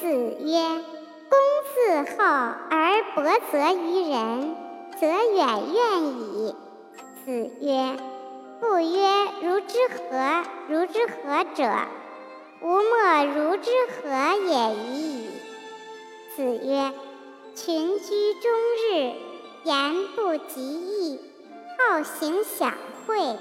子曰：“公自厚而薄责于人，则远怨矣。”子曰：“不曰如之何？如之何者？吾莫如之何也已矣。”子曰：“群居终日，言不及义，好行享会。”